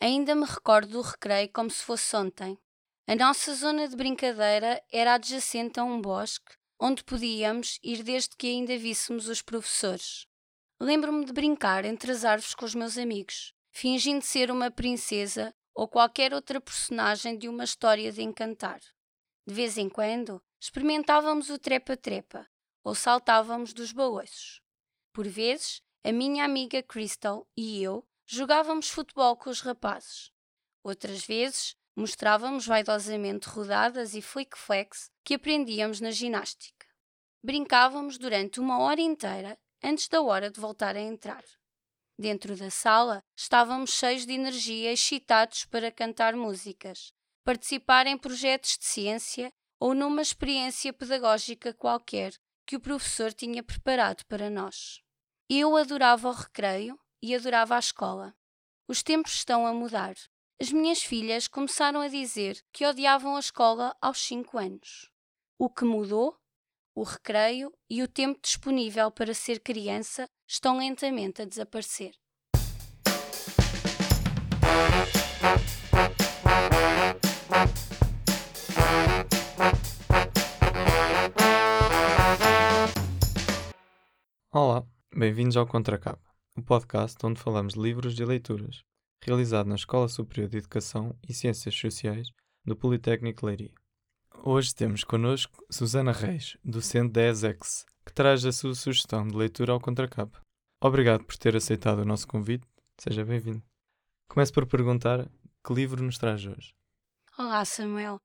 Ainda me recordo do recreio como se fosse ontem. A nossa zona de brincadeira era adjacente a um bosque onde podíamos ir desde que ainda víssemos os professores. Lembro-me de brincar entre as árvores com os meus amigos, fingindo ser uma princesa ou qualquer outra personagem de uma história de encantar. De vez em quando, experimentávamos o trepa-trepa ou saltávamos dos balanços. Por vezes, a minha amiga Crystal e eu jogávamos futebol com os rapazes. Outras vezes, mostrávamos vaidosamente rodadas e flick-flex que aprendíamos na ginástica. Brincávamos durante uma hora inteira antes da hora de voltar a entrar. Dentro da sala, estávamos cheios de energia excitados para cantar músicas, participar em projetos de ciência ou numa experiência pedagógica qualquer que o professor tinha preparado para nós. Eu adorava o recreio e adorava a escola. Os tempos estão a mudar. As minhas filhas começaram a dizer que odiavam a escola aos 5 anos. O que mudou? O recreio e o tempo disponível para ser criança estão lentamente a desaparecer. Olá, bem-vindos ao Contracapa, o um podcast onde falamos de livros e leituras, realizado na Escola Superior de Educação e Ciências Sociais do Politécnico Leiria. Hoje temos connosco Susana Reis, docente da ESEX, que traz a sua sugestão de leitura ao Contracapa. Obrigado por ter aceitado o nosso convite, seja bem-vindo. Começo por perguntar que livro nos traz hoje. Olá, Samuel.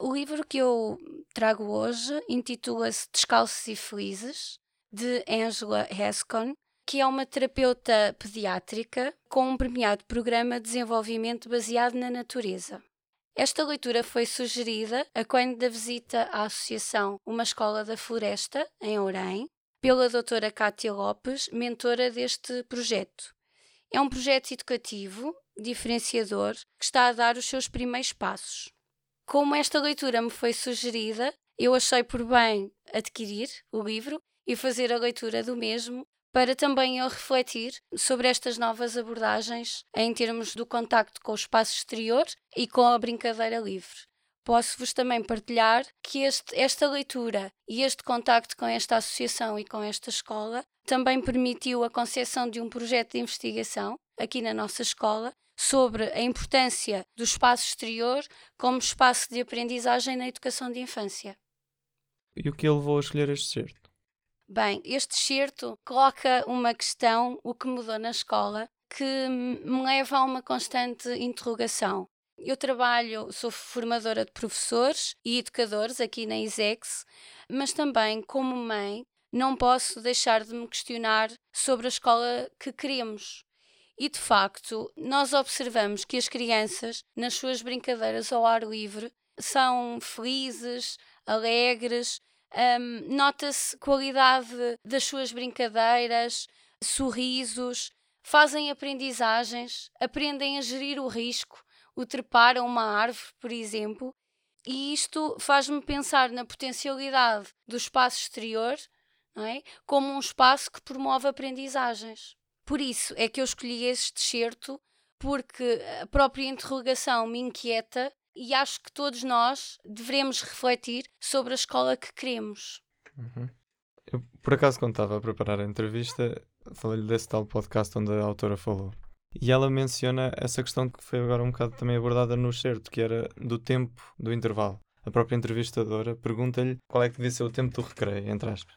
O livro que eu trago hoje intitula-se Descalços e Felizes, de Angela Hescon, que é uma terapeuta pediátrica com um premiado programa de desenvolvimento baseado na natureza. Esta leitura foi sugerida a quando da visita à Associação Uma Escola da Floresta, em Orém, pela doutora Cátia Lopes, mentora deste projeto. É um projeto educativo, diferenciador, que está a dar os seus primeiros passos. Como esta leitura me foi sugerida, eu achei por bem adquirir o livro e fazer a leitura do mesmo para também eu refletir sobre estas novas abordagens em termos do contacto com o espaço exterior e com a brincadeira livre. Posso-vos também partilhar que este, esta leitura e este contacto com esta associação e com esta escola também permitiu a concepção de um projeto de investigação aqui na nossa escola sobre a importância do espaço exterior como espaço de aprendizagem na educação de infância. E o que levou a escolher este certo? Bem, este excerto coloca uma questão, o que mudou na escola, que me leva a uma constante interrogação. Eu trabalho, sou formadora de professores e educadores aqui na ISEX, mas também, como mãe, não posso deixar de me questionar sobre a escola que queremos. E de facto, nós observamos que as crianças, nas suas brincadeiras ao ar livre, são felizes, alegres, um, Nota-se qualidade das suas brincadeiras, sorrisos, fazem aprendizagens, aprendem a gerir o risco, o trepar a uma árvore, por exemplo, e isto faz-me pensar na potencialidade do espaço exterior é? como um espaço que promove aprendizagens. Por isso é que eu escolhi este excerto, porque a própria interrogação me inquieta e acho que todos nós devemos refletir sobre a escola que queremos. Uhum. Eu, por acaso, quando estava a preparar a entrevista, falei-lhe desse tal podcast onde a autora falou. E ela menciona essa questão que foi agora um bocado também abordada no certo, que era do tempo do intervalo. A própria entrevistadora pergunta-lhe qual é que devia ser o tempo do recreio, entre aspas.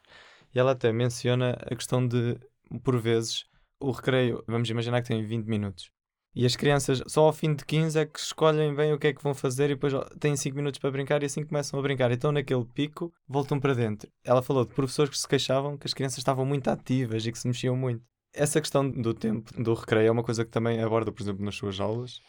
E ela até menciona a questão de, por vezes, o recreio, vamos imaginar que tem 20 minutos. E as crianças, só ao fim de 15 é que escolhem bem o que é que vão fazer e depois têm 5 minutos para brincar e assim começam a brincar. Então, naquele pico, voltam para dentro. Ela falou de professores que se queixavam que as crianças estavam muito ativas e que se mexiam muito. Essa questão do tempo, do recreio, é uma coisa que também aborda, por exemplo, nas suas aulas?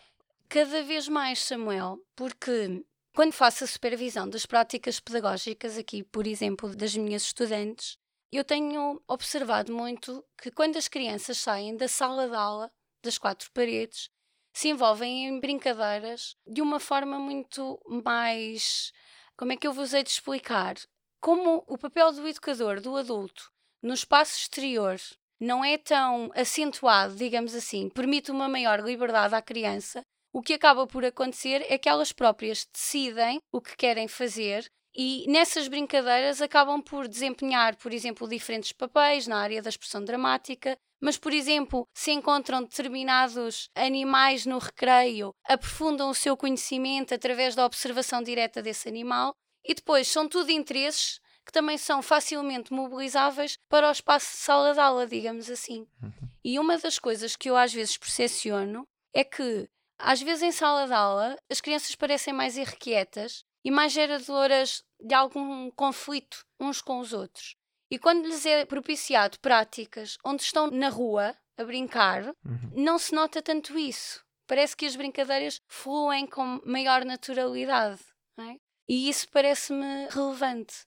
Cada vez mais, Samuel, porque quando faço a supervisão das práticas pedagógicas, aqui, por exemplo, das minhas estudantes, eu tenho observado muito que quando as crianças saem da sala de aula das quatro paredes, se envolvem em brincadeiras de uma forma muito mais. Como é que eu vos hei de explicar? Como o papel do educador, do adulto, no espaço exterior, não é tão acentuado, digamos assim, permite uma maior liberdade à criança, o que acaba por acontecer é que elas próprias decidem o que querem fazer e nessas brincadeiras acabam por desempenhar, por exemplo, diferentes papéis na área da expressão dramática, mas, por exemplo, se encontram determinados animais no recreio, aprofundam o seu conhecimento através da observação direta desse animal e depois são tudo interesses que também são facilmente mobilizáveis para o espaço de sala de aula, digamos assim. Uhum. E uma das coisas que eu às vezes percepciono é que, às vezes em sala de aula, as crianças parecem mais irrequietas e mais geradoras de algum conflito uns com os outros. E quando lhes é propiciado práticas onde estão na rua a brincar, uhum. não se nota tanto isso. Parece que as brincadeiras fluem com maior naturalidade. É? E isso parece-me relevante.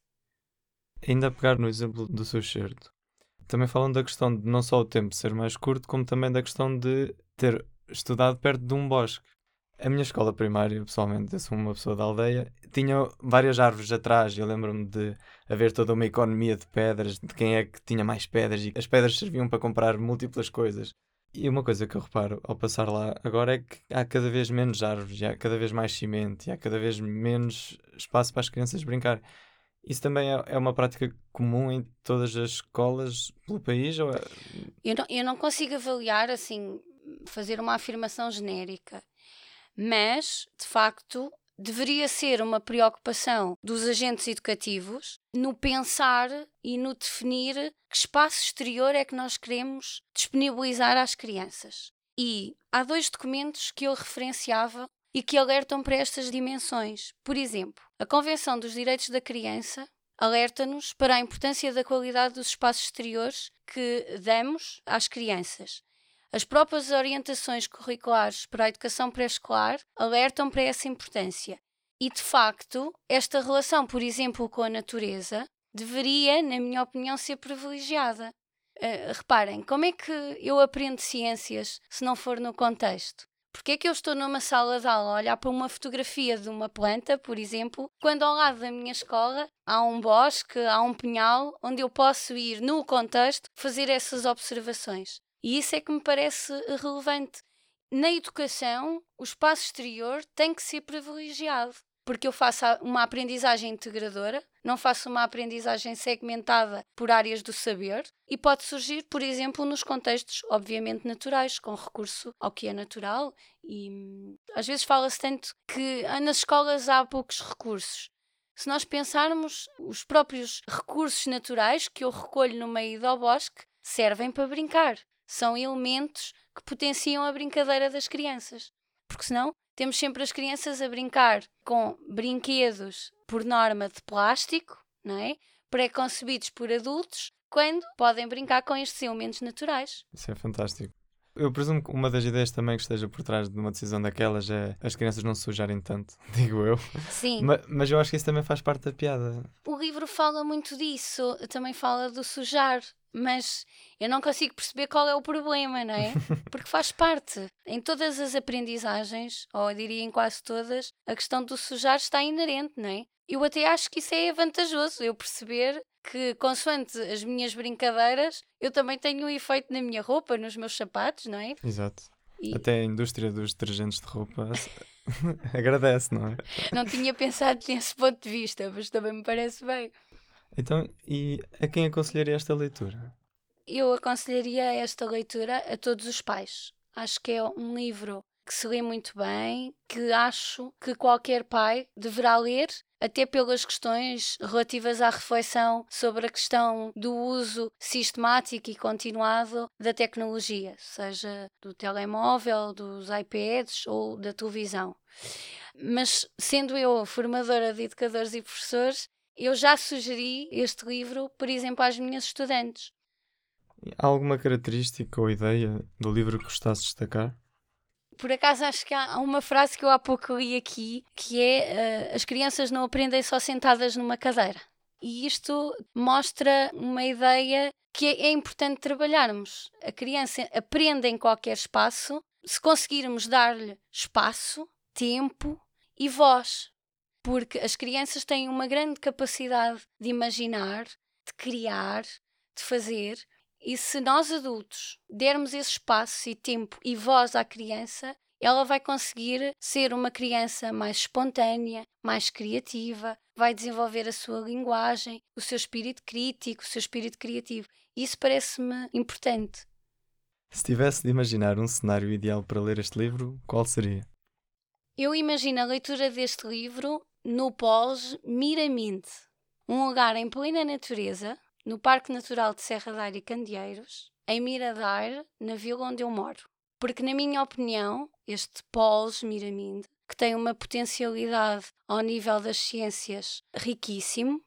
Ainda a pegar no exemplo do seu certo, também falam da questão de não só o tempo ser mais curto, como também da questão de ter estudado perto de um bosque. A minha escola primária, pessoalmente, eu sou uma pessoa da aldeia, tinha várias árvores atrás. Eu lembro-me de haver toda uma economia de pedras, de quem é que tinha mais pedras, e as pedras serviam para comprar múltiplas coisas. E uma coisa que eu reparo ao passar lá agora é que há cada vez menos árvores, há cada vez mais cimento, e há cada vez menos espaço para as crianças brincar. Isso também é, é uma prática comum em todas as escolas pelo país? Ou é... eu, não, eu não consigo avaliar, assim, fazer uma afirmação genérica mas, de facto, deveria ser uma preocupação dos agentes educativos no pensar e no definir que espaço exterior é que nós queremos disponibilizar às crianças. E há dois documentos que eu referenciava e que alertam para estas dimensões. Por exemplo, a Convenção dos Direitos da Criança alerta-nos para a importância da qualidade dos espaços exteriores que damos às crianças as próprias orientações curriculares para a educação pré-escolar alertam para essa importância. E, de facto, esta relação, por exemplo, com a natureza, deveria, na minha opinião, ser privilegiada. Uh, reparem, como é que eu aprendo ciências se não for no contexto? Porque é que eu estou numa sala de aula a olhar para uma fotografia de uma planta, por exemplo, quando ao lado da minha escola há um bosque, há um pinhal, onde eu posso ir, no contexto, fazer essas observações? E isso é que me parece relevante. Na educação, o espaço exterior tem que ser privilegiado, porque eu faço uma aprendizagem integradora, não faço uma aprendizagem segmentada por áreas do saber e pode surgir, por exemplo, nos contextos obviamente naturais, com recurso ao que é natural e hum, às vezes fala-se tanto que ah, nas escolas há poucos recursos. Se nós pensarmos, os próprios recursos naturais que eu recolho no meio do bosque servem para brincar são elementos que potenciam a brincadeira das crianças. Porque senão temos sempre as crianças a brincar com brinquedos por norma de plástico, não é? Pré-concebidos por adultos, quando podem brincar com estes elementos naturais. Isso é fantástico. Eu presumo que uma das ideias também que esteja por trás de uma decisão daquelas é as crianças não se sujarem tanto, digo eu. Sim. Mas, mas, eu acho que isso também faz parte da piada. O livro fala muito disso, também fala do sujar mas eu não consigo perceber qual é o problema, não é? Porque faz parte. Em todas as aprendizagens, ou eu diria em quase todas, a questão do sujar está inerente, não é? Eu até acho que isso é vantajoso, eu perceber que, consoante as minhas brincadeiras, eu também tenho um efeito na minha roupa, nos meus sapatos, não é? Exato. E... Até a indústria dos detergentes de roupa agradece, não é? Não tinha pensado nesse ponto de vista, mas também me parece bem. Então, e a quem aconselharia esta leitura? Eu aconselharia esta leitura a todos os pais. Acho que é um livro que se lê muito bem, que acho que qualquer pai deverá ler, até pelas questões relativas à reflexão sobre a questão do uso sistemático e continuado da tecnologia, seja do telemóvel, dos iPads ou da televisão. Mas, sendo eu formadora de educadores e professores, eu já sugeri este livro, por exemplo, às minhas estudantes. Há alguma característica ou ideia do livro que gostasse de destacar? Por acaso acho que há uma frase que eu há pouco li aqui, que é uh, as crianças não aprendem só sentadas numa cadeira. E isto mostra uma ideia que é, é importante trabalharmos. A criança aprende em qualquer espaço se conseguirmos dar-lhe espaço, tempo e voz porque as crianças têm uma grande capacidade de imaginar, de criar, de fazer. E se nós adultos dermos esse espaço e tempo e voz à criança, ela vai conseguir ser uma criança mais espontânea, mais criativa, vai desenvolver a sua linguagem, o seu espírito crítico, o seu espírito criativo. Isso parece-me importante. Se tivesse de imaginar um cenário ideal para ler este livro, qual seria? Eu imagino a leitura deste livro no Pós Miraminde, um lugar em plena natureza, no Parque Natural de Serra da e Candeeiros, em Miradar, na vila onde eu moro. Porque, na minha opinião, este Pols Miraminde, que tem uma potencialidade ao nível das ciências riquíssimo,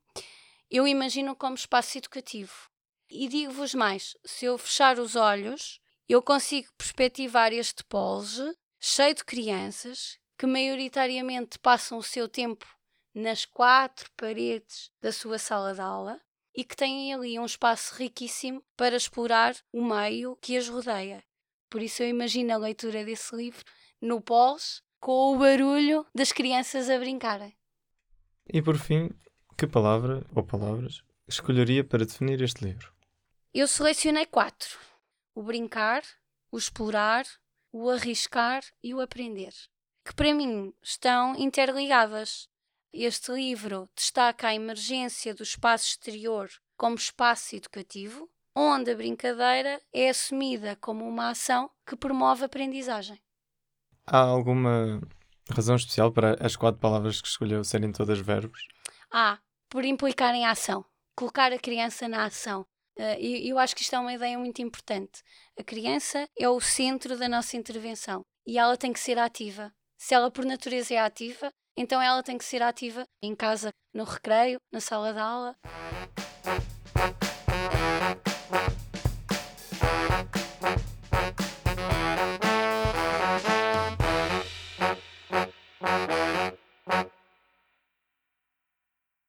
eu imagino como espaço educativo. E digo-vos mais: se eu fechar os olhos, eu consigo perspectivar este Pols cheio de crianças que maioritariamente passam o seu tempo nas quatro paredes da sua sala de aula e que têm ali um espaço riquíssimo para explorar o meio que as rodeia. Por isso eu imagino a leitura desse livro no pós, com o barulho das crianças a brincarem. E por fim, que palavra ou palavras escolheria para definir este livro? Eu selecionei quatro: o brincar, o explorar, o arriscar e o aprender, que para mim estão interligadas. Este livro destaca a emergência do espaço exterior como espaço educativo, onde a brincadeira é assumida como uma ação que promove a aprendizagem. Há alguma razão especial para as quatro palavras que escolheu serem todas verbos? Há, por implicarem a ação, colocar a criança na ação. Uh, e eu acho que isto é uma ideia muito importante. A criança é o centro da nossa intervenção e ela tem que ser ativa. Se ela por natureza é ativa, então ela tem que ser ativa em casa, no recreio, na sala de aula.